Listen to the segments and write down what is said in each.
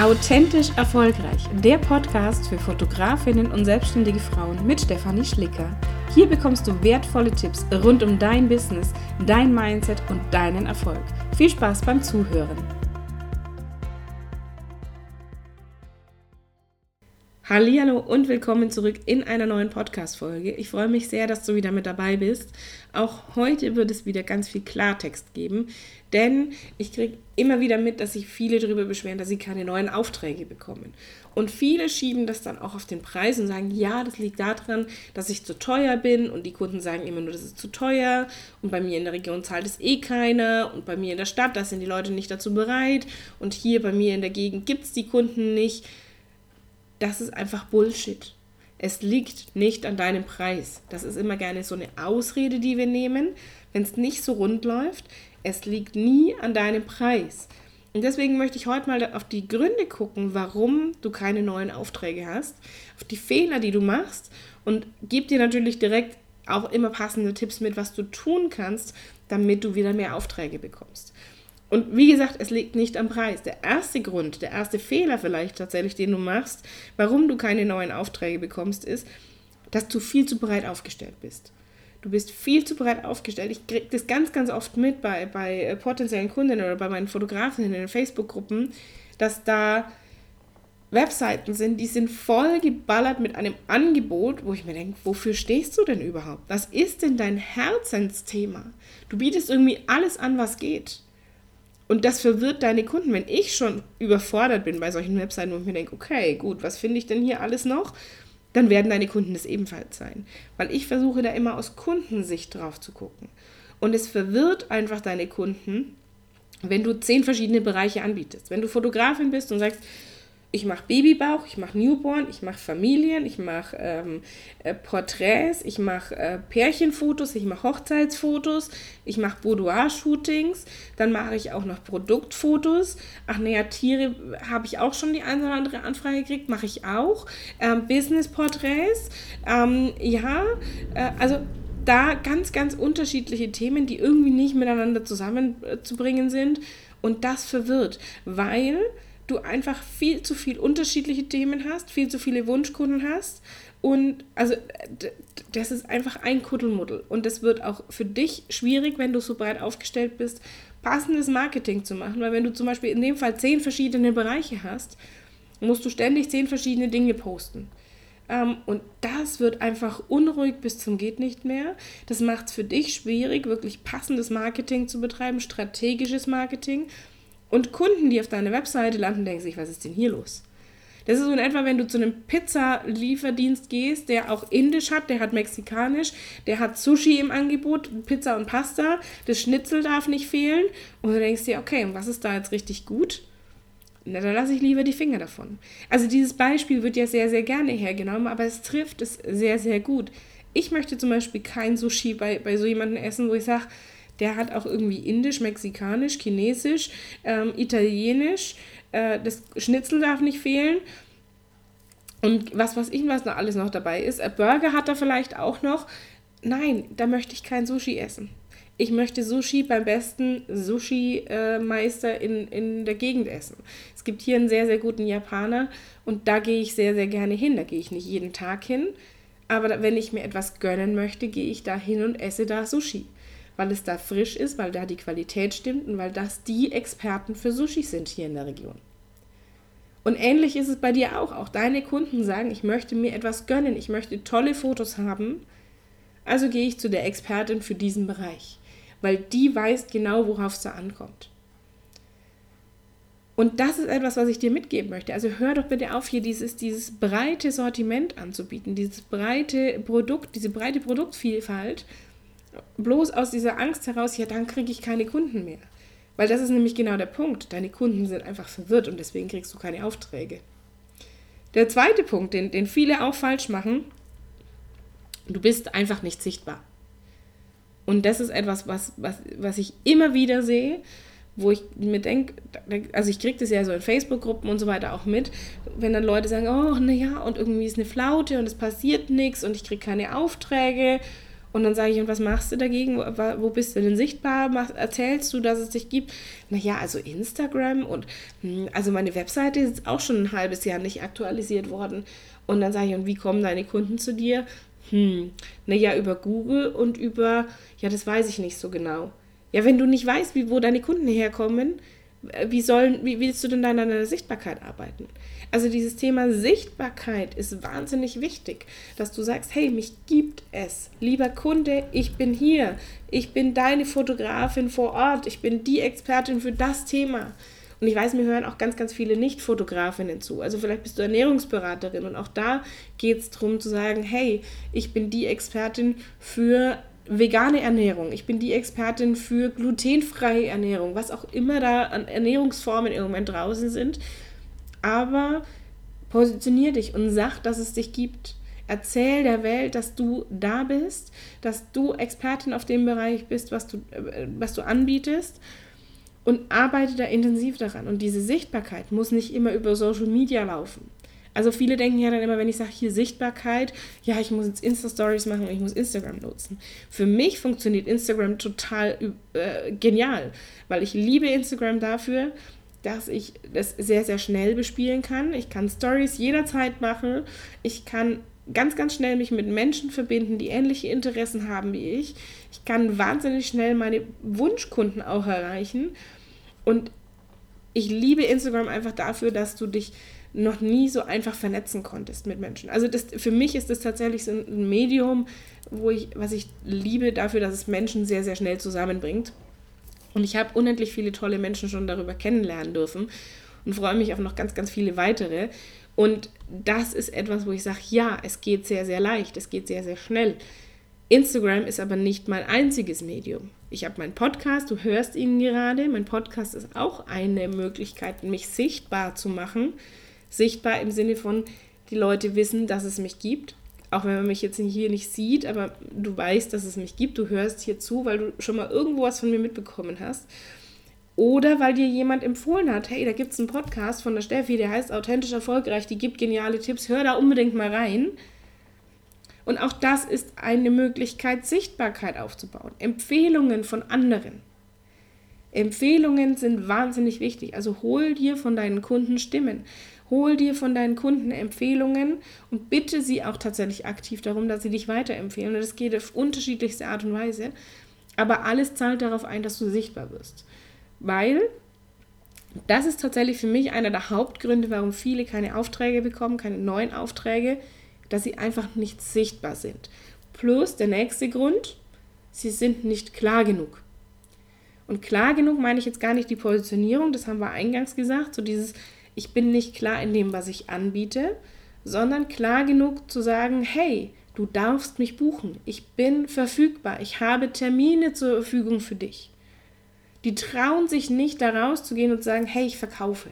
Authentisch Erfolgreich, der Podcast für Fotografinnen und selbstständige Frauen mit Stefanie Schlicker. Hier bekommst du wertvolle Tipps rund um dein Business, dein Mindset und deinen Erfolg. Viel Spaß beim Zuhören. Hallo und willkommen zurück in einer neuen Podcast-Folge. Ich freue mich sehr, dass du wieder mit dabei bist. Auch heute wird es wieder ganz viel Klartext geben, denn ich kriege immer wieder mit, dass sich viele darüber beschweren, dass sie keine neuen Aufträge bekommen. Und viele schieben das dann auch auf den Preis und sagen, ja, das liegt daran, dass ich zu teuer bin. Und die Kunden sagen immer nur, das ist zu teuer. Und bei mir in der Region zahlt es eh keiner. Und bei mir in der Stadt, da sind die Leute nicht dazu bereit. Und hier bei mir in der Gegend gibt es die Kunden nicht. Das ist einfach Bullshit. Es liegt nicht an deinem Preis. Das ist immer gerne so eine Ausrede, die wir nehmen, wenn es nicht so rund läuft. Es liegt nie an deinem Preis. Und deswegen möchte ich heute mal auf die Gründe gucken, warum du keine neuen Aufträge hast, auf die Fehler, die du machst und gebe dir natürlich direkt auch immer passende Tipps mit, was du tun kannst, damit du wieder mehr Aufträge bekommst. Und wie gesagt, es liegt nicht am Preis. Der erste Grund, der erste Fehler vielleicht tatsächlich, den du machst, warum du keine neuen Aufträge bekommst, ist, dass du viel zu breit aufgestellt bist. Du bist viel zu breit aufgestellt. Ich kriege das ganz, ganz oft mit bei, bei äh, potenziellen Kunden oder bei meinen Fotografen in den Facebook-Gruppen, dass da Webseiten sind, die sind voll geballert mit einem Angebot, wo ich mir denke, wofür stehst du denn überhaupt? Was ist denn dein Herzensthema? Du bietest irgendwie alles an, was geht. Und das verwirrt deine Kunden. Wenn ich schon überfordert bin bei solchen Webseiten, ich mir denke, okay, gut, was finde ich denn hier alles noch? Dann werden deine Kunden das ebenfalls sein. Weil ich versuche da immer aus Kundensicht drauf zu gucken. Und es verwirrt einfach deine Kunden, wenn du zehn verschiedene Bereiche anbietest. Wenn du Fotografin bist und sagst, ich mache Babybauch, ich mache Newborn, ich mache Familien, ich mache ähm, äh, Porträts, ich mache äh, Pärchenfotos, ich mache Hochzeitsfotos, ich mache Boudoir-Shootings, dann mache ich auch noch Produktfotos. Ach naja, Tiere habe ich auch schon die eine oder andere Anfrage gekriegt, mache ich auch. Ähm, Business-Porträts, ähm, ja, äh, also da ganz, ganz unterschiedliche Themen, die irgendwie nicht miteinander zusammenzubringen sind. Und das verwirrt, weil du einfach viel zu viel unterschiedliche Themen hast, viel zu viele Wunschkunden hast. Und also das ist einfach ein Kuddelmuddel. Und das wird auch für dich schwierig, wenn du so breit aufgestellt bist, passendes Marketing zu machen. Weil wenn du zum Beispiel in dem Fall zehn verschiedene Bereiche hast, musst du ständig zehn verschiedene Dinge posten. Um, ähm, und das wird einfach unruhig bis zum geht nicht mehr. Das macht es für dich schwierig, wirklich passendes Marketing zu betreiben, strategisches Marketing. Und Kunden, die auf deine Webseite landen, denken sich, was ist denn hier los? Das ist so in etwa, wenn du zu einem Pizza-Lieferdienst gehst, der auch indisch hat, der hat mexikanisch, der hat Sushi im Angebot, Pizza und Pasta, das Schnitzel darf nicht fehlen. Und du denkst dir, okay, und was ist da jetzt richtig gut? Na, da lasse ich lieber die Finger davon. Also dieses Beispiel wird ja sehr, sehr gerne hergenommen, aber es trifft es sehr, sehr gut. Ich möchte zum Beispiel kein Sushi bei, bei so jemandem essen, wo ich sage, der hat auch irgendwie indisch, mexikanisch, chinesisch, ähm, italienisch. Äh, das Schnitzel darf nicht fehlen. Und was weiß ich, was da alles noch dabei ist. Ein Burger hat er vielleicht auch noch. Nein, da möchte ich kein Sushi essen. Ich möchte Sushi beim besten Sushi-Meister in, in der Gegend essen. Es gibt hier einen sehr, sehr guten Japaner und da gehe ich sehr, sehr gerne hin. Da gehe ich nicht jeden Tag hin, aber wenn ich mir etwas gönnen möchte, gehe ich da hin und esse da Sushi weil es da frisch ist, weil da die Qualität stimmt und weil das die Experten für Sushi sind hier in der Region. Und ähnlich ist es bei dir auch. Auch deine Kunden sagen, ich möchte mir etwas gönnen, ich möchte tolle Fotos haben. Also gehe ich zu der Expertin für diesen Bereich, weil die weiß genau, worauf es da ankommt. Und das ist etwas, was ich dir mitgeben möchte. Also hör doch bitte auf, hier dieses, dieses breite Sortiment anzubieten, dieses breite Produkt, diese breite Produktvielfalt, bloß aus dieser Angst heraus, ja, dann kriege ich keine Kunden mehr. Weil das ist nämlich genau der Punkt. Deine Kunden sind einfach verwirrt und deswegen kriegst du keine Aufträge. Der zweite Punkt, den, den viele auch falsch machen, du bist einfach nicht sichtbar. Und das ist etwas, was, was, was ich immer wieder sehe, wo ich mir denke, also ich kriege das ja so in Facebook-Gruppen und so weiter auch mit, wenn dann Leute sagen, oh, naja, und irgendwie ist eine Flaute und es passiert nichts und ich kriege keine Aufträge Und dann sage ich, und was machst du dagegen? Wo, wo bist du denn sichtbar? Mach, erzählst du, dass es dich gibt? Naja, also Instagram und hm, also meine Webseite ist auch schon ein halbes Jahr nicht aktualisiert worden. Und dann sage ich, und wie kommen deine Kunden zu dir? Hm, naja, über Google und über, ja, das weiß ich nicht so genau. Ja, wenn du nicht weißt, wie, wo deine Kunden herkommen, äh, wie, sollen, wie willst du denn an deiner Sichtbarkeit arbeiten? Also dieses Thema Sichtbarkeit ist wahnsinnig wichtig, dass du sagst, hey, mich gibt es. Lieber Kunde, ich bin hier. Ich bin deine Fotografin vor Ort. Ich bin die Expertin für das Thema. Und ich weiß, mir hören auch ganz, ganz viele Nicht-Fotografinnen zu. Also vielleicht bist du Ernährungsberaterin und auch da geht es darum zu sagen, hey, ich bin die Expertin für vegane Ernährung, ich bin die Expertin für glutenfreie Ernährung, was auch immer da an Ernährungsformen im Moment draußen sind. Aber positionier dich und sag, dass es dich gibt. Erzähl der Welt, dass du da bist, dass du Expertin auf dem Bereich bist, was du, äh, was du anbietest und arbeite da intensiv daran. Und diese Sichtbarkeit muss nicht immer über Social Media laufen. Also viele denken ja dann immer, wenn ich sage, hier Sichtbarkeit, ja, ich muss jetzt Insta-Stories machen ich muss Instagram nutzen. Für mich funktioniert Instagram total äh, genial, weil ich liebe Instagram dafür, dass ich das sehr, sehr schnell bespielen kann. Ich kann Stories jederzeit machen. Ich kann ganz, ganz schnell mich mit Menschen verbinden, die ähnliche Interessen haben wie ich. Ich kann wahnsinnig schnell meine Wunschkunden auch erreichen. Und ich liebe Instagram einfach dafür, dass du dich noch nie so einfach vernetzen konntest mit Menschen. Also das, für mich ist das tatsächlich so ein Medium, wo ich, was ich liebe dafür, dass es Menschen sehr, sehr schnell zusammenbringt. Und ich habe unendlich viele tolle Menschen schon darüber kennenlernen dürfen und freue mich auf noch ganz, ganz viele weitere. Und das ist etwas, wo ich sage, ja, es geht sehr, sehr leicht, es geht sehr, sehr schnell. Instagram ist aber nicht mein einziges Medium. Ich habe meinen Podcast, du hörst ihn gerade. Mein Podcast ist auch eine Möglichkeit, mich sichtbar zu machen sichtbar im Sinne von, die Leute wissen, dass es mich gibt. Auch wenn man mich jetzt hier nicht sieht, aber du weißt, dass es mich gibt. Du hörst hier zu, weil du schon mal irgendwo was von mir mitbekommen hast. Oder weil dir jemand empfohlen hat, hey, da gibt es einen Podcast von der Steffi, der heißt Authentisch Erfolgreich, die gibt geniale Tipps, hör da unbedingt mal rein. Und auch das ist eine Möglichkeit, Sichtbarkeit aufzubauen. Empfehlungen von anderen. Empfehlungen sind wahnsinnig wichtig. Also hol dir von deinen Kunden Stimmen. Hol dir von deinen Kunden Empfehlungen und bitte sie auch tatsächlich aktiv darum, dass sie dich weiterempfehlen. Und das geht auf unterschiedlichste Art und Weise. Aber alles zahlt darauf ein, dass du sichtbar wirst. Weil das ist tatsächlich für mich einer der Hauptgründe, warum viele keine Aufträge bekommen, keine neuen Aufträge, dass sie einfach nicht sichtbar sind. Plus der nächste Grund, sie sind nicht klar genug. Und klar genug meine ich jetzt gar nicht die Positionierung, das haben wir eingangs gesagt, so dieses, ich bin nicht klar in dem, was ich anbiete, sondern klar genug zu sagen, hey, du darfst mich buchen, ich bin verfügbar, ich habe Termine zur Verfügung für dich. Die trauen sich nicht da rauszugehen und zu sagen, hey, ich verkaufe.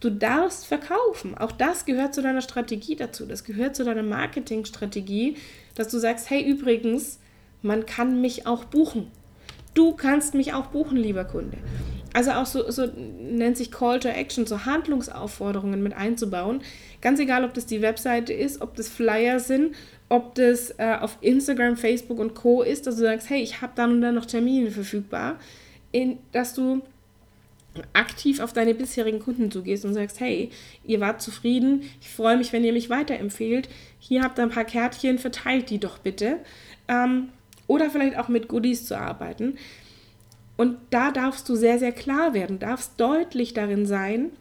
Du darfst verkaufen. Auch das gehört zu deiner Strategie dazu. Das gehört zu deiner Marketingstrategie, dass du sagst, hey, übrigens, man kann mich auch buchen. Du kannst mich auch buchen, lieber Kunde. Also auch so, so nennt sich Call to Action, so Handlungsaufforderungen mit einzubauen. Ganz egal, ob das die Webseite ist, ob das Flyer sind, ob das äh, auf Instagram, Facebook und Co. ist, dass du sagst, hey, ich habe dann und dann noch Termine verfügbar, in, dass du aktiv auf deine bisherigen Kunden zugehst und sagst, hey, ihr wart zufrieden, ich freue mich, wenn ihr mich weiterempfehlt, hier habt ihr ein paar Kärtchen, verteilt die doch bitte. Ähm, oder vielleicht auch mit Goodies zu arbeiten. Und da darfst du sehr, sehr klar werden, darfst deutlich darin sein,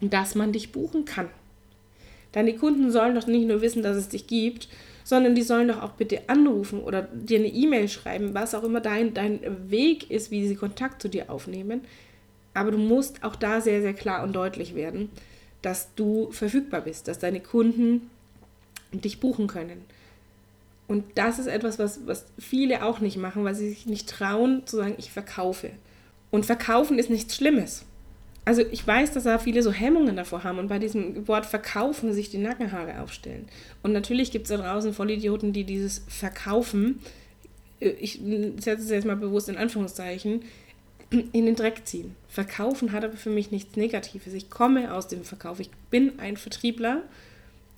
dass man dich buchen kann. Deine Kunden sollen doch nicht nur wissen, dass es dich gibt, sondern die sollen doch auch bitte anrufen oder dir eine E-Mail schreiben, was auch immer dein, dein Weg ist, wie sie Kontakt zu dir aufnehmen. Aber du musst auch da sehr, sehr klar und deutlich werden, dass du verfügbar bist, dass deine Kunden dich buchen können. Und das ist etwas, was, was viele auch nicht machen, weil sie sich nicht trauen zu sagen, ich verkaufe. Und verkaufen ist nichts Schlimmes. Also ich weiß, dass da viele so Hemmungen davor haben und bei diesem Wort verkaufen sich die Nackenhaare aufstellen. Und natürlich gibt es da draußen Vollidioten, die dieses Verkaufen, äh, ich setze es jetzt mal bewusst in Anführungszeichen, in den Dreck ziehen. Verkaufen hat aber für mich nichts Negatives. Ich komme aus dem Verkauf. Ich bin ein Vertriebler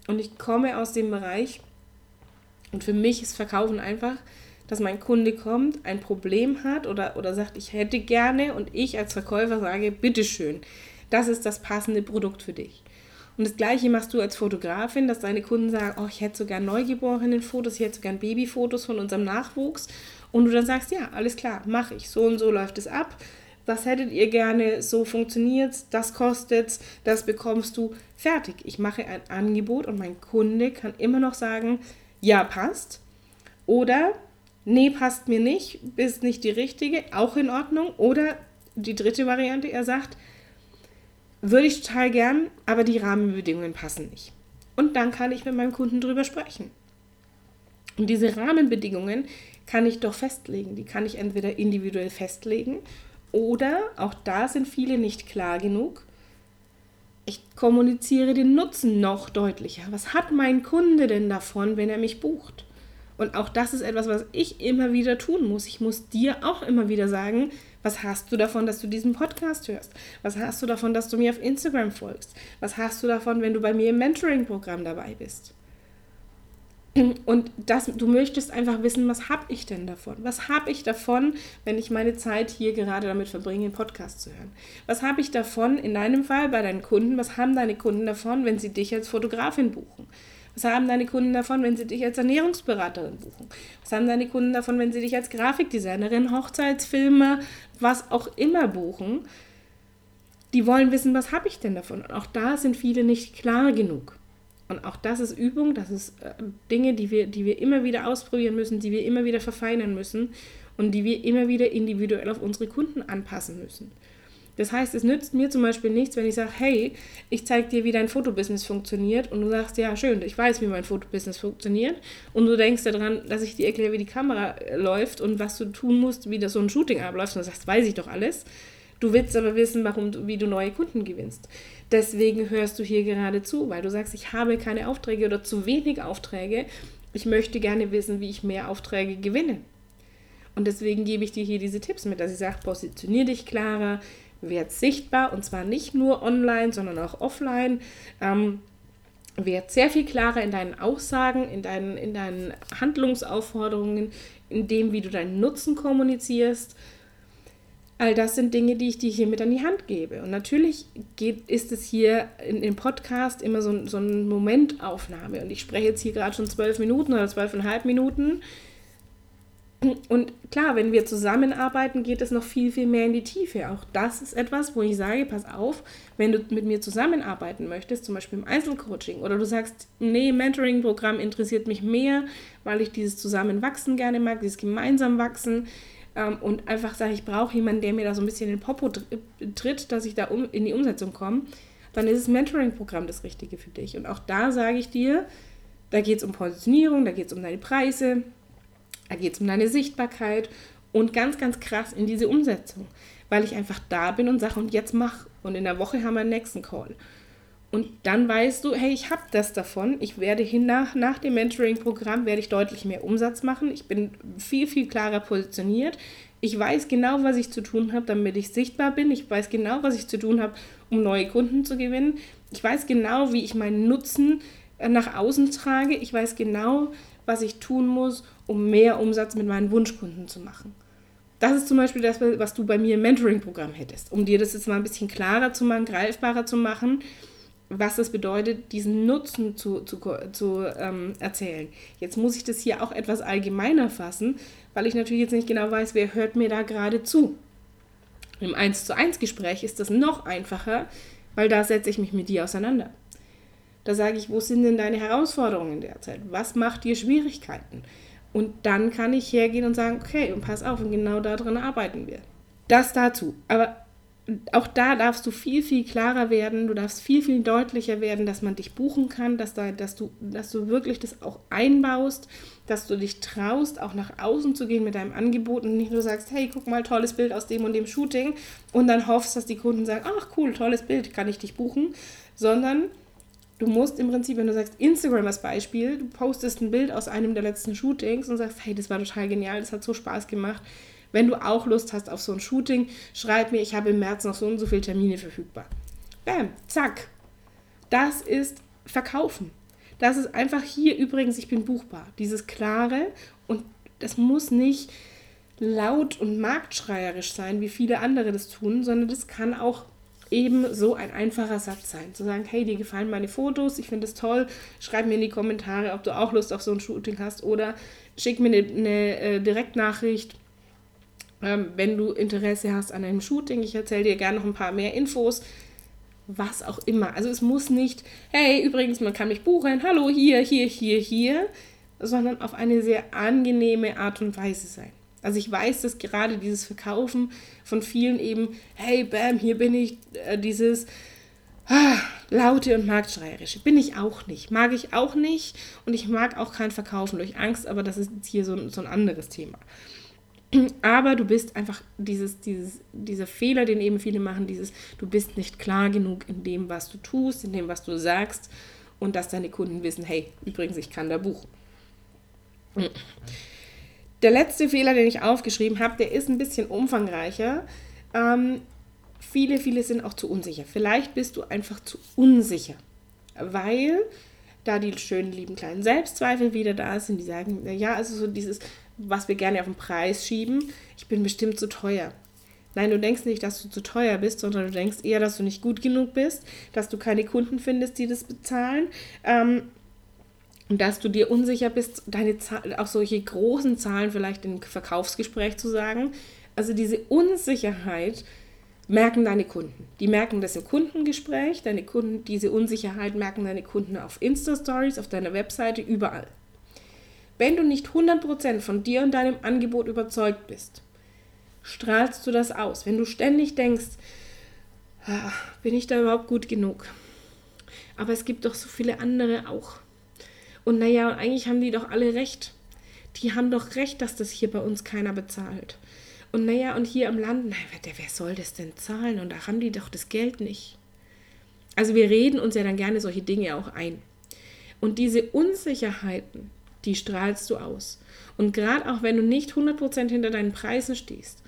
und ich komme aus dem Bereich, Und für mich ist Verkaufen einfach, dass mein Kunde kommt, ein Problem hat oder, oder sagt, ich hätte gerne und ich als Verkäufer sage, bitteschön, das ist das passende Produkt für dich. Und das gleiche machst du als Fotografin, dass deine Kunden sagen, oh, ich hätte so gern Neugeborenen-Fotos, ich hätte so gern Babyfotos von unserem Nachwuchs. Und du dann sagst, ja, alles klar, mache ich. So und so läuft es ab. Was hättet ihr gerne? So funktioniert das kostet das bekommst du. Fertig. Ich mache ein Angebot und mein Kunde kann immer noch sagen, ja, passt. Oder nee, passt mir nicht, bist nicht die richtige, auch in Ordnung. Oder die dritte Variante, er sagt, würde ich total gern, aber die Rahmenbedingungen passen nicht. Und dann kann ich mit meinem Kunden drüber sprechen. Und diese Rahmenbedingungen kann ich doch festlegen. Die kann ich entweder individuell festlegen oder, auch da sind viele nicht klar genug, ich kommuniziere den Nutzen noch deutlicher. Was hat mein Kunde denn davon, wenn er mich bucht? Und auch das ist etwas, was ich immer wieder tun muss. Ich muss dir auch immer wieder sagen, was hast du davon, dass du diesen Podcast hörst? Was hast du davon, dass du mir auf Instagram folgst? Was hast du davon, wenn du bei mir im Mentoring-Programm dabei bist? Und das, du möchtest einfach wissen, was habe ich denn davon? Was habe ich davon, wenn ich meine Zeit hier gerade damit verbringe, einen Podcast zu hören? Was habe ich davon in deinem Fall bei deinen Kunden? Was haben deine Kunden davon, wenn sie dich als Fotografin buchen? Was haben deine Kunden davon, wenn sie dich als Ernährungsberaterin buchen? Was haben deine Kunden davon, wenn sie dich als Grafikdesignerin, Hochzeitsfilmer, was auch immer buchen? Die wollen wissen, was habe ich denn davon? Und auch da sind viele nicht klar genug. Und auch das ist Übung, das ist äh, Dinge, die wir, die wir immer wieder ausprobieren müssen, die wir immer wieder verfeinern müssen und die wir immer wieder individuell auf unsere Kunden anpassen müssen. Das heißt, es nützt mir zum Beispiel nichts, wenn ich sage, hey, ich zeige dir, wie dein Fotobusiness funktioniert und du sagst, ja, schön, ich weiß, wie mein Fotobusiness funktioniert und du denkst daran, dass ich dir erkläre, wie die Kamera äh, läuft und was du tun musst, wie das so ein Shooting abläuft und du sagst, weiß ich doch alles. Du willst aber wissen, warum wie du neue Kunden gewinnst. Deswegen hörst du hier gerade zu, weil du sagst, ich habe keine Aufträge oder zu wenig Aufträge. Ich möchte gerne wissen, wie ich mehr Aufträge gewinne. Und deswegen gebe ich dir hier diese Tipps mit, dass ich sage, positionier dich klarer, werd sichtbar und zwar nicht nur online, sondern auch offline. Ähm, werd sehr viel klarer in deinen Aussagen, in deinen, in deinen Handlungsaufforderungen, in dem, wie du deinen Nutzen kommunizierst. All das sind Dinge, die ich dir hier mit an die Hand gebe. Und natürlich geht, ist es hier in, im Podcast immer so, so eine Momentaufnahme. Und ich spreche jetzt hier gerade schon zwölf Minuten oder zwölfeinhalb Minuten. Und klar, wenn wir zusammenarbeiten, geht es noch viel, viel mehr in die Tiefe. Auch das ist etwas, wo ich sage, pass auf, wenn du mit mir zusammenarbeiten möchtest, zum Beispiel im Einzelcoaching, oder du sagst, nee, Mentoring-Programm interessiert mich mehr, weil ich dieses Zusammenwachsen gerne mag, dieses gemeinsam wachsen ähm, und einfach sage, ich brauche jemanden, der mir da so ein bisschen in den Popo tritt, dass ich da um, in die Umsetzung komme, dann ist das Mentoring-Programm das Richtige für dich. Und auch da sage ich dir, da geht es um Positionierung, da geht es um deine Preise, da geht es um deine Sichtbarkeit und ganz, ganz krass in diese Umsetzung, weil ich einfach da bin und sage, und jetzt mach. Und in der Woche haben wir einen nächsten Call. Und dann weißt du, hey, ich habe das davon. Ich werde hin nach, nach dem Mentoring-Programm werde ich deutlich mehr Umsatz machen. Ich bin viel, viel klarer positioniert. Ich weiß genau, was ich zu tun habe, damit ich sichtbar bin. Ich weiß genau, was ich zu tun habe, um neue Kunden zu gewinnen. Ich weiß genau, wie ich meinen Nutzen äh, nach außen trage. Ich weiß genau, was ich tun muss, um mehr Umsatz mit meinen Wunschkunden zu machen. Das ist zum Beispiel das, was du bei mir im Mentoring-Programm hättest, um dir das jetzt mal ein bisschen klarer zu machen, greifbarer zu machen, was es bedeutet, diesen Nutzen zu, zu, zu ähm, erzählen. Jetzt muss ich das hier auch etwas allgemeiner fassen, weil ich natürlich jetzt nicht genau weiß, wer hört mir da gerade zu. Im 1 zu 1 Gespräch ist das noch einfacher, weil da setze ich mich mit dir auseinander. Da sage ich, wo sind denn deine Herausforderungen derzeit? Was macht dir Schwierigkeiten? Und dann kann ich hergehen und sagen, okay, und pass auf, und genau daran arbeiten wir. Das dazu. Aber auch da darfst du viel, viel klarer werden, du darfst viel, viel deutlicher werden, dass man dich buchen kann, dass, da, dass, du, dass du wirklich das auch einbaust, dass du dich traust, auch nach außen zu gehen mit deinem Angebot und nicht nur sagst, hey, guck mal, tolles Bild aus dem und dem Shooting und dann hoffst, dass die Kunden sagen, ach cool, tolles Bild, kann ich dich buchen, sondern Du musst im Prinzip, wenn du sagst Instagram als Beispiel, du postest ein Bild aus einem der letzten Shootings und sagst, hey, das war total genial, das hat so Spaß gemacht. Wenn du auch Lust hast auf so ein Shooting, schreib mir, ich habe im März noch so und so viele Termine verfügbar. Bam, zack. Das ist Verkaufen. Das ist einfach hier übrigens, ich bin buchbar. Dieses klare und das muss nicht laut und marktschreierisch sein, wie viele andere das tun, sondern das kann auch eben so ein einfacher Satz sein. Zu sagen, hey, dir gefallen meine Fotos, ich finde es toll, schreib mir in die Kommentare, ob du auch Lust auf so ein Shooting hast oder schick mir eine, eine äh, Direktnachricht, ähm, wenn du Interesse hast an einem Shooting. Ich erzähle dir gerne noch ein paar mehr Infos. Was auch immer. Also es muss nicht, hey, übrigens, man kann mich buchen, hallo, hier, hier, hier, hier, sondern auf eine sehr angenehme Art und Weise sein. Also ich weiß, dass gerade dieses Verkaufen von vielen eben, hey, bam, hier bin ich, äh, dieses ah, laute und marktschreierische, bin ich auch nicht. Mag ich auch nicht und ich mag auch kein Verkaufen durch Angst, aber das ist jetzt hier so, so ein anderes Thema. Aber du bist einfach dieses, dieses, dieser Fehler, den eben viele machen, dieses, du bist nicht klar genug in dem, was du tust, in dem, was du sagst und dass deine Kunden wissen, hey, übrigens, ich kann da buchen. Der letzte Fehler, den ich aufgeschrieben habe, der ist ein bisschen umfangreicher. Ähm, viele, viele sind auch zu unsicher. Vielleicht bist du einfach zu unsicher, weil da die schönen, lieben kleinen Selbstzweifel wieder da sind, die sagen, ja, also so dieses, was wir gerne auf den Preis schieben, ich bin bestimmt zu teuer. Nein, du denkst nicht, dass du zu teuer bist, sondern du denkst eher, dass du nicht gut genug bist, dass du keine Kunden findest, die das bezahlen. Ähm, und dass du dir unsicher bist, deine Zahl, auch solche großen Zahlen vielleicht im Verkaufsgespräch zu sagen. Also diese Unsicherheit merken deine Kunden. Die merken das im Kundengespräch, deine Kunden, diese Unsicherheit merken deine Kunden auf Insta-Stories, auf deiner Webseite, überall. Wenn du nicht 100% von dir und deinem Angebot überzeugt bist, strahlst du das aus. Wenn du ständig denkst, ah, bin ich da überhaupt gut genug? Aber es gibt doch so viele andere auch. Und naja, eigentlich haben die doch alle recht. Die haben doch recht, dass das hier bei uns keiner bezahlt. Und naja, und hier im Land, naja, wer soll das denn zahlen? Und da haben die doch das Geld nicht. Also wir reden uns ja dann gerne solche Dinge auch ein. Und diese Unsicherheiten, die strahlst du aus. Und gerade auch wenn du nicht 100% hinter deinen Preisen stehst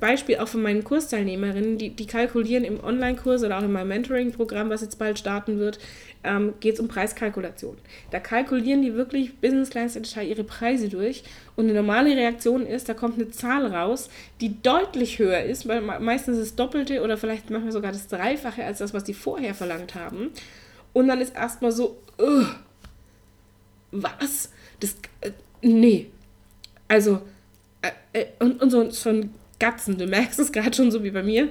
Beispiel auch von meinen Kursteilnehmerinnen, die, die kalkulieren im Online-Kurs oder auch in meinem Mentoring-Programm, was jetzt bald starten wird, ähm, geht es um Preiskalkulation. Da kalkulieren die wirklich bis ins kleinste Detail ihre Preise durch und eine normale Reaktion ist, da kommt eine Zahl raus, die deutlich höher ist, weil meistens das Doppelte oder vielleicht manchmal sogar das Dreifache als das, was die vorher verlangt haben. Und dann ist erstmal so, uh, was? Das, äh, nee. Also, äh, äh und, und so, so ein Gatzen. Du merkst es gerade schon so wie bei mir.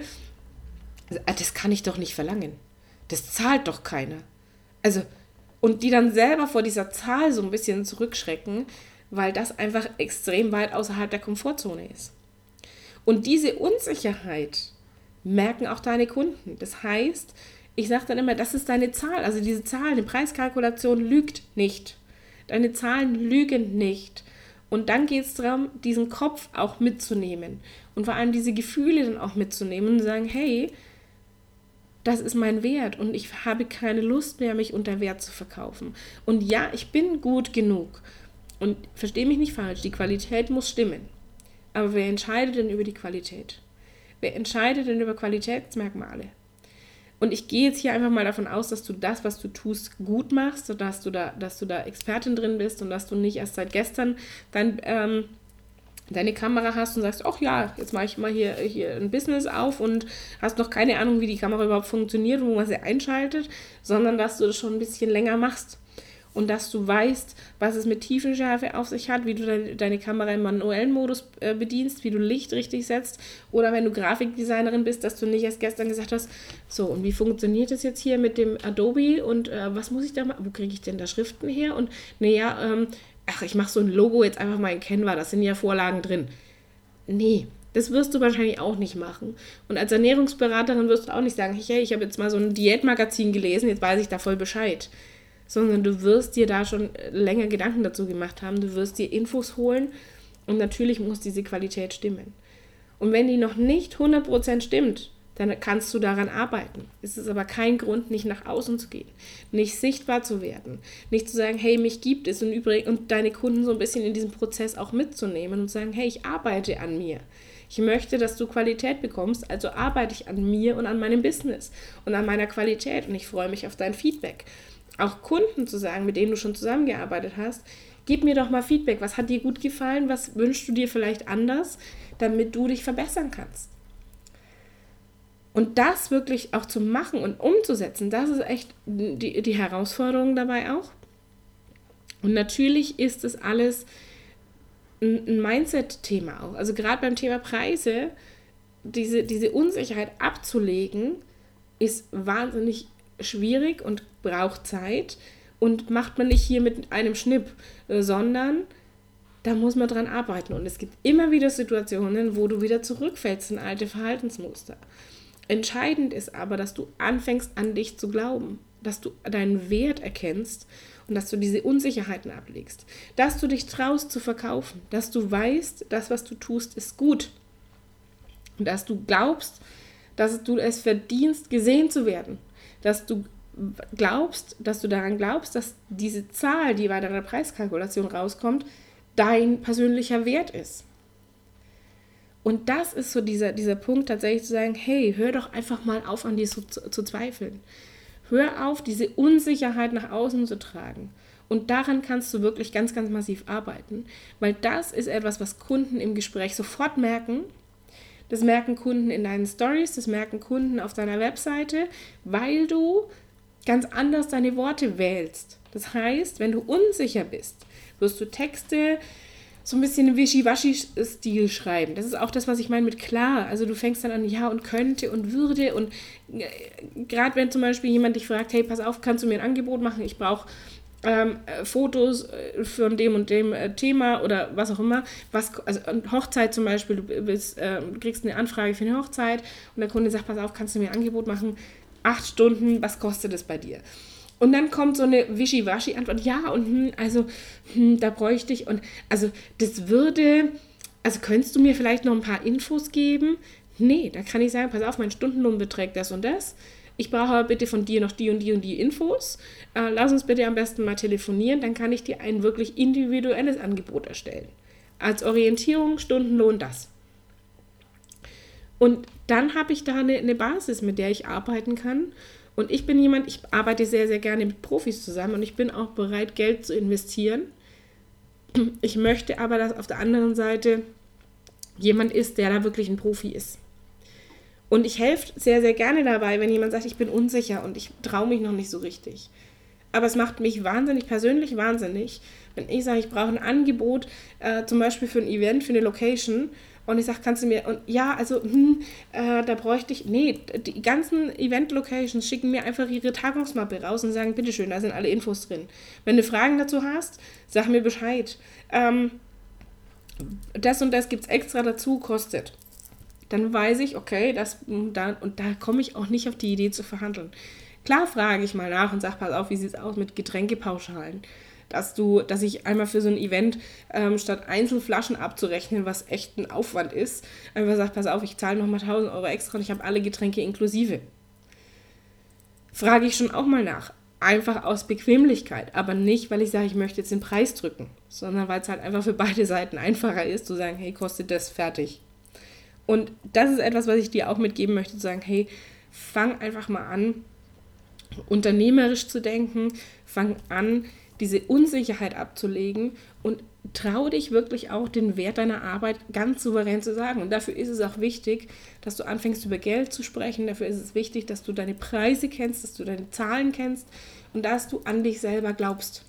Ah, das kann ich doch nicht verlangen. Das zahlt doch keiner. Also, und die dann selber vor dieser Zahl so ein bisschen zurückschrecken, weil das einfach extrem weit außerhalb der Komfortzone ist. Und diese Unsicherheit merken auch deine Kunden. Das heißt, ich sage dann immer, das ist deine Zahl. Also diese Zahl, eine Preiskalkulation lügt nicht. Deine Zahlen lügen nicht. Und dann geht es darum, diesen Kopf auch mitzunehmen und vor allem diese Gefühle dann auch mitzunehmen und sagen, hey, das ist mein Wert und ich habe keine Lust mehr, mich unter Wert zu verkaufen. Und ja, ich bin gut genug. Und verstehe mich nicht falsch, die Qualität muss stimmen. Aber wer entscheidet denn über die Qualität? Wer entscheidet denn über Qualitätsmerkmale? Und ich gehe jetzt hier einfach mal davon aus, dass du das, was du tust, gut machst, dass du da, dass du da Expertin drin bist und dass du nicht erst seit gestern dein, ähm, deine Kamera hast und sagst, ach ja, jetzt mache ich mal hier, hier ein Business auf und hast noch keine Ahnung, wie die Kamera überhaupt funktioniert, wo man sie einschaltet, sondern dass du das schon ein bisschen länger machst und dass du weißt, was es mit Tiefenschärfe auf sich hat, wie du deine, deine Kamera im manuellen Modus äh, bedienst, wie du Licht richtig setzt oder wenn du Grafikdesignerin bist, dass du nicht erst gestern gesagt hast, so und wie funktioniert das jetzt hier mit dem Adobe und äh, was muss ich da machen, wo kriege ich denn da Schriften her und naja, ähm, ach, ich mache so ein Logo jetzt einfach mal in Canva, das sind ja Vorlagen drin. Nee, das wirst du wahrscheinlich auch nicht machen. Und als Ernährungsberaterin wirst du auch nicht sagen, hey, ich habe jetzt mal so ein Diätmagazin gelesen, jetzt weiß ich da voll Bescheid sondern du wirst dir da schon länger Gedanken dazu gemacht haben, du wirst dir Infos holen und natürlich muss diese Qualität stimmen. Und wenn die noch nicht 100% stimmt, dann kannst du daran arbeiten. Es ist aber kein Grund, nicht nach außen zu gehen, nicht sichtbar zu werden, nicht zu sagen, hey, mich gibt es und, übrig, und deine Kunden so ein bisschen in diesem Prozess auch mitzunehmen und sagen, hey, ich arbeite an mir. Ich möchte, dass du Qualität bekommst, also arbeite ich an mir und an meinem Business und an meiner Qualität und ich freue mich auf dein Feedback. Auch Kunden zu sagen, mit denen du schon zusammengearbeitet hast, gib mir doch mal Feedback. Was hat dir gut gefallen? Was wünschst du dir vielleicht anders, damit du dich verbessern kannst? Und das wirklich auch zu machen und umzusetzen, das ist echt die, die Herausforderung dabei auch. Und natürlich ist es alles ein Mindset-Thema auch. Also gerade beim Thema Preise, diese, diese Unsicherheit abzulegen, ist wahnsinnig schwierig und braucht Zeit und macht man nicht hier mit einem Schnipp, äh, sondern da muss man dran arbeiten. Und es gibt immer wieder Situationen, wo du wieder zurückfällst in alte Verhaltensmuster. Entscheidend ist aber, dass du anfängst an dich zu glauben, dass du deinen Wert erkennst und dass du diese Unsicherheiten ablegst, dass du dich traust zu verkaufen, dass du weißt, das, was du tust, ist gut und dass du glaubst, dass du es verdienst, gesehen zu werden, dass du glaubst, dass du daran glaubst, dass diese Zahl, die bei deiner Preiskalkulation rauskommt, dein persönlicher Wert ist. Und das ist so dieser, dieser Punkt, tatsächlich zu sagen, hey, hör doch einfach mal auf, an dir zu, zu zweifeln. Hör auf, diese Unsicherheit nach außen zu tragen. Und daran kannst du wirklich ganz, ganz massiv arbeiten, weil das ist etwas, was Kunden im Gespräch sofort merken. Das merken Kunden in deinen Stories, das merken Kunden auf deiner Webseite, weil du ganz anders deine Worte wählst. Das heißt, wenn du unsicher bist, wirst du Texte so ein bisschen im Wischiwaschi-Stil schreiben. Das ist auch das, was ich meine mit klar. Also du fängst dann an, ja und könnte und würde und äh, gerade wenn zum Beispiel jemand dich fragt, hey, pass auf, kannst du mir ein Angebot machen? Ich brauche ähm, äh, Fotos äh, von dem und dem Thema oder was auch immer. Was, also Hochzeit zum Beispiel, du, bist, äh, kriegst eine Anfrage für eine Hochzeit und der Kunde sagt, pass auf, kannst du mir ein Angebot machen? Acht Stunden, was kostet es bei dir? Und dann kommt so eine Wischiwaschi-Antwort, ja, und hm, also, hm, da bräuchte ich, und also, das würde, also, könntest du mir vielleicht noch ein paar Infos geben? Nee, da kann ich sagen, pass auf, mein Stundenlohn beträgt das und das. Ich brauche aber bitte von dir noch die und die und die Infos. Äh, lass uns bitte am besten mal telefonieren, dann kann ich dir ein wirklich individuelles Angebot erstellen. Als Orientierung, Stundenlohn, das. Und dann habe ich da eine, eine Basis, mit der ich arbeiten kann und ich bin jemand, ich arbeite sehr, sehr gerne mit Profis zusammen und ich bin auch bereit, Geld zu investieren. Ich möchte aber, dass auf der anderen Seite jemand ist, der da wirklich ein Profi ist. Und ich helfe sehr, sehr gerne dabei, wenn jemand sagt, ich bin unsicher und ich traue mich noch nicht so richtig. Aber es macht mich wahnsinnig, persönlich wahnsinnig, wenn ich sage, ich brauche ein Angebot, äh, zum Beispiel für ein Event, für eine Location und ich sage, kannst du mir, und ja, also, hm, äh, da bräuchte ich, nee, die ganzen Event-Locations schicken mir einfach ihre Tagungsmappe raus und sagen, bitteschön, da sind alle Infos drin. Wenn du Fragen dazu hast, sag mir Bescheid. Ähm, das und das gibt es extra dazu, kostet. Dann weiß ich, okay, das, hm, da, und da komme ich auch nicht auf die Idee zu verhandeln. Klar frage ich mal nach und sage, pass auf, wie sieht es aus mit Getränkepauschalen? Dass du, dass ich einmal für so ein Event ähm, statt Einzelflaschen abzurechnen, was echt ein Aufwand ist, einfach sage, pass auf, ich zahle nochmal 1000 Euro extra und ich habe alle Getränke inklusive. Frage ich schon auch mal nach. Einfach aus Bequemlichkeit, aber nicht, weil ich sage, ich möchte jetzt den Preis drücken, sondern weil es halt einfach für beide Seiten einfacher ist, zu sagen, hey, kostet das fertig. Und das ist etwas, was ich dir auch mitgeben möchte, zu sagen, hey, fang einfach mal an, unternehmerisch zu denken, fang an, diese Unsicherheit abzulegen und trau dich wirklich auch den Wert deiner Arbeit ganz souverän zu sagen. Und dafür ist es auch wichtig, dass du anfängst über Geld zu sprechen. Dafür ist es wichtig, dass du deine Preise kennst, dass du deine Zahlen kennst und dass du an dich selber glaubst.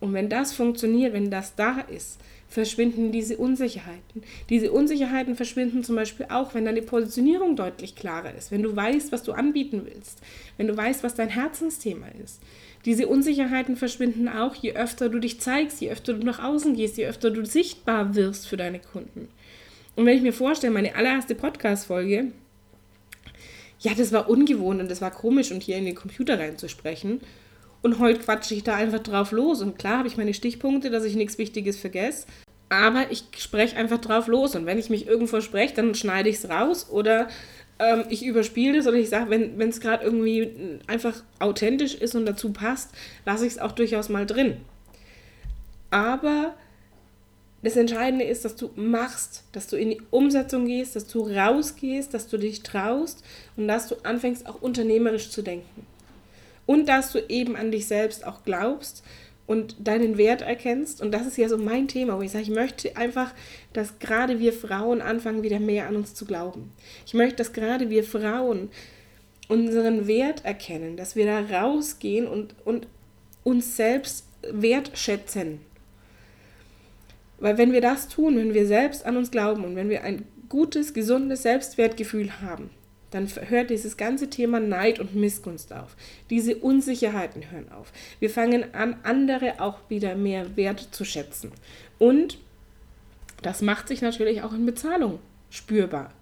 Und wenn das funktioniert, wenn das da ist, verschwinden diese Unsicherheiten. Diese Unsicherheiten verschwinden zum Beispiel auch, wenn deine Positionierung deutlich klarer ist, wenn du weißt, was du anbieten willst, wenn du weißt, was dein Herzensthema ist. Diese Unsicherheiten verschwinden auch, je öfter du dich zeigst, je öfter du nach außen gehst, je öfter du sichtbar wirst für deine Kunden. Und wenn ich mir vorstelle, meine allererste Podcast-Folge, ja, das war ungewohnt und das war komisch, und hier in den Computer reinzusprechen. Und heute quatsche ich da einfach drauf los. Und klar habe ich meine Stichpunkte, dass ich nichts Wichtiges vergesse. Aber ich spreche einfach drauf los. Und wenn ich mich irgendwo spreche, dann schneide ich es raus oder ähm, ich überspiele das oder ich sage, wenn es gerade irgendwie einfach authentisch ist und dazu passt, lasse ich es auch durchaus mal drin. Aber das Entscheidende ist, dass du machst, dass du in die Umsetzung gehst, dass du rausgehst, dass du dich traust und dass du anfängst auch unternehmerisch zu denken. und dass du eben an dich selbst auch glaubst und deinen Wert erkennst. Und das ist ja so mein Thema, wo ich sage, ich möchte einfach, dass gerade wir Frauen anfangen, wieder mehr an uns zu glauben. Ich möchte, dass gerade wir Frauen unseren Wert erkennen, dass wir da rausgehen und, und uns selbst wertschätzen. Weil wenn wir das tun, wenn wir selbst an uns glauben und wenn wir ein gutes, gesundes Selbstwertgefühl haben, dann hört dieses ganze Thema Neid und Missgunst auf. Diese Unsicherheiten hören auf. Wir fangen an, andere auch wieder mehr wert zu schätzen. Und das macht sich natürlich auch in Bezahlung spürbar.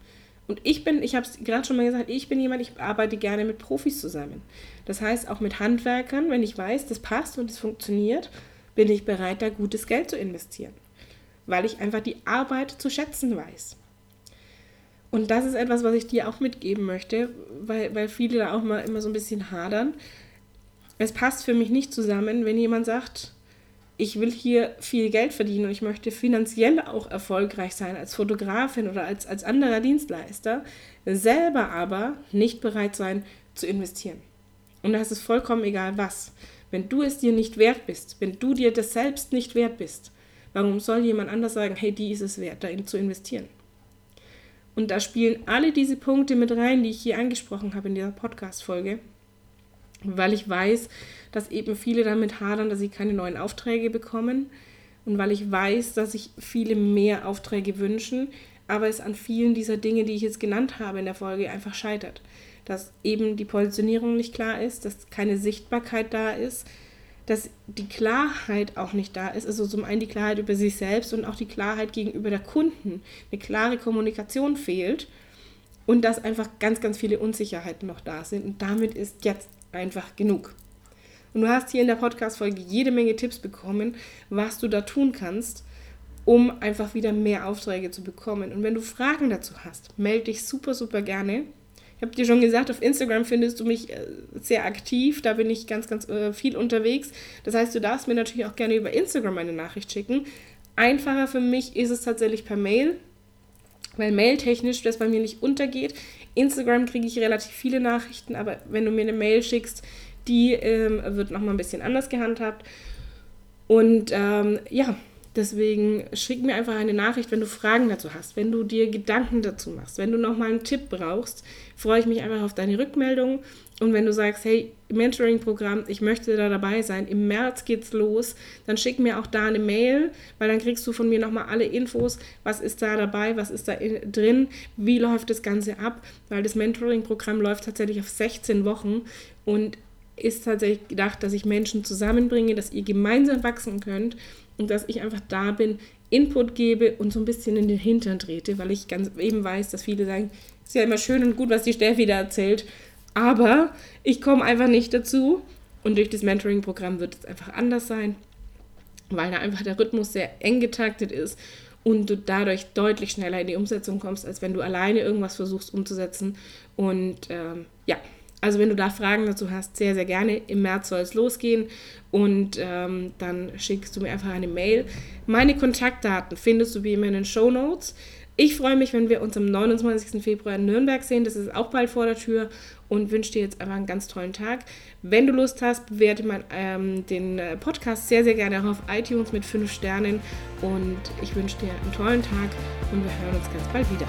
Und ich bin, ich habe es gerade schon mal gesagt, ich bin jemand, ich arbeite gerne mit Profis zusammen. Das heißt, auch mit Handwerkern, wenn ich weiß, das passt und es funktioniert, bin ich bereit, da gutes Geld zu investieren. Weil ich einfach die Arbeit zu schätzen weiß. Und das ist etwas, was ich dir auch mitgeben möchte, weil, weil viele da auch mal immer so ein bisschen hadern. Es passt für mich nicht zusammen, wenn jemand sagt, ich will hier viel Geld verdienen und ich möchte finanziell auch erfolgreich sein als Fotografin oder als, als anderer Dienstleister, selber aber nicht bereit sein zu investieren. Und da ist vollkommen egal was. Wenn du es dir nicht wert bist, wenn du dir das selbst nicht wert bist, warum soll jemand anders sagen, hey, die ist es wert, da zu investieren? Und da spielen alle diese Punkte mit rein, die ich hier angesprochen habe in dieser Podcast-Folge, weil ich weiß, dass eben viele damit hadern, dass sie keine neuen Aufträge bekommen und weil ich weiß, dass sich viele mehr Aufträge wünschen, aber es an vielen dieser Dinge, die ich jetzt genannt habe in der Folge, einfach scheitert. Dass eben die Positionierung nicht klar ist, dass keine Sichtbarkeit da ist, dass die Klarheit auch nicht da ist. Also zum einen die Klarheit über sich selbst und auch die Klarheit gegenüber der Kunden. Eine klare Kommunikation fehlt und dass einfach ganz, ganz viele Unsicherheiten noch da sind. Und damit ist jetzt einfach genug. Und du hast hier in der Podcast-Folge jede Menge Tipps bekommen, was du da tun kannst, um einfach wieder mehr Aufträge zu bekommen. Und wenn du Fragen dazu hast, melde dich super, super gerne habe dir schon gesagt, auf Instagram findest du mich äh, sehr aktiv. Da bin ich ganz, ganz äh, viel unterwegs. Das heißt, du darfst mir natürlich auch gerne über Instagram eine Nachricht schicken. Einfacher für mich ist es tatsächlich per Mail, weil mailtechnisch das bei mir nicht untergeht. Instagram kriege ich relativ viele Nachrichten, aber wenn du mir eine Mail schickst, die ähm, wird nochmal ein bisschen anders gehandhabt. Und ähm, ja, Deswegen schick mir einfach eine Nachricht, wenn du Fragen dazu hast, wenn du dir Gedanken dazu machst, wenn du nochmal einen Tipp brauchst, freue ich mich einfach auf deine Rückmeldung. Und wenn du sagst, hey, Mentoring-Programm, ich möchte da dabei sein, im März geht's los, dann schick mir auch da eine Mail, weil dann kriegst du von mir nochmal alle Infos, was ist da dabei, was ist da in, drin, wie läuft das Ganze ab, weil das Mentoring-Programm läuft tatsächlich auf 16 Wochen und ist tatsächlich gedacht, dass ich Menschen zusammenbringe, dass ihr gemeinsam wachsen könnt und dass ich einfach da bin, Input gebe und so ein bisschen in den Hintern trete, weil ich ganz eben weiß, dass viele sagen, ist ja immer schön und gut, was die Steffi da erzählt, aber ich komme einfach nicht dazu und durch das Mentoring-Programm wird es einfach anders sein, weil da einfach der Rhythmus sehr eng getaktet ist und du dadurch deutlich schneller in die Umsetzung kommst, als wenn du alleine irgendwas versuchst umzusetzen. Und ähm, ja, also wenn du da Fragen dazu hast, sehr, sehr gerne. Im März soll es losgehen und ähm, dann schickst du mir einfach eine Mail. Meine Kontaktdaten findest du wie immer in den Show Notes. Ich freue mich, wenn wir uns am 29. Februar in Nürnberg sehen. Das ist auch bald vor der Tür und wünsche dir jetzt einfach einen ganz tollen Tag. Wenn du Lust hast, bewerte man ähm, den äh, Podcast sehr, sehr gerne auch auf iTunes mit 5 Sternen und ich wünsche dir einen tollen Tag und wir hören uns ganz bald wieder.